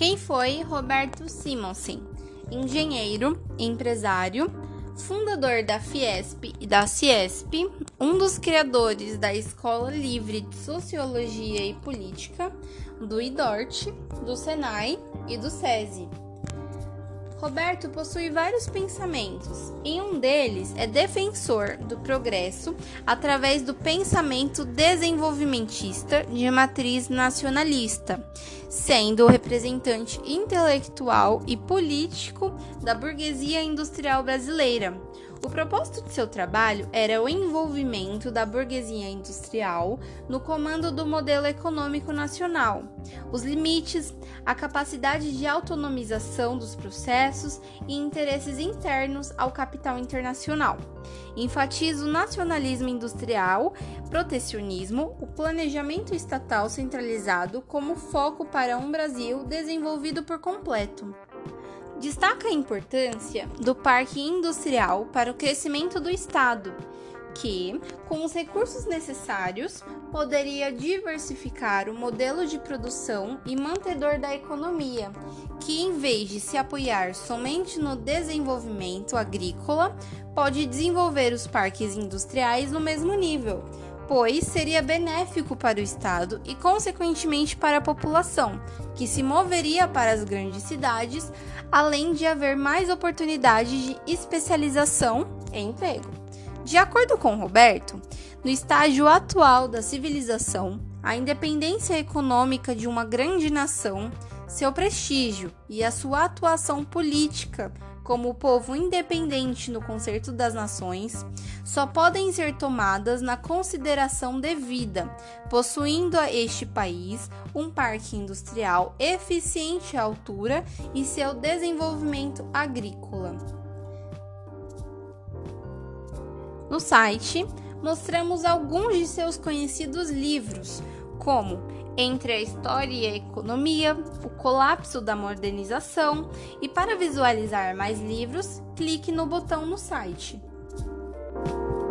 Quem foi Roberto Simonsen? Engenheiro, empresário, fundador da Fiesp e da Ciesp, um dos criadores da Escola Livre de Sociologia e Política, do IDORT, do SENAI e do SESI. Roberto possui vários pensamentos, e um deles é defensor do progresso através do pensamento desenvolvimentista de matriz nacionalista, sendo o representante intelectual e político da burguesia industrial brasileira o propósito de seu trabalho era o envolvimento da burguesia industrial no comando do modelo econômico nacional, os limites, a capacidade de autonomização dos processos e interesses internos ao capital internacional. Enfatiza o nacionalismo industrial, protecionismo, o planejamento estatal centralizado como foco para um Brasil desenvolvido por completo. Destaca a importância do parque industrial para o crescimento do Estado, que, com os recursos necessários, poderia diversificar o modelo de produção e mantedor da economia, que, em vez de se apoiar somente no desenvolvimento agrícola, pode desenvolver os parques industriais no mesmo nível pois seria benéfico para o Estado e, consequentemente, para a população, que se moveria para as grandes cidades, além de haver mais oportunidades de especialização e emprego. De acordo com Roberto, no estágio atual da civilização, a independência econômica de uma grande nação, seu prestígio e a sua atuação política como povo independente no concerto das nações, só podem ser tomadas na consideração devida, possuindo a este país um parque industrial eficiente à altura e seu desenvolvimento agrícola. No site, mostramos alguns de seus conhecidos livros, como entre a história e a economia, o colapso da modernização, e para visualizar mais livros, clique no botão no site. you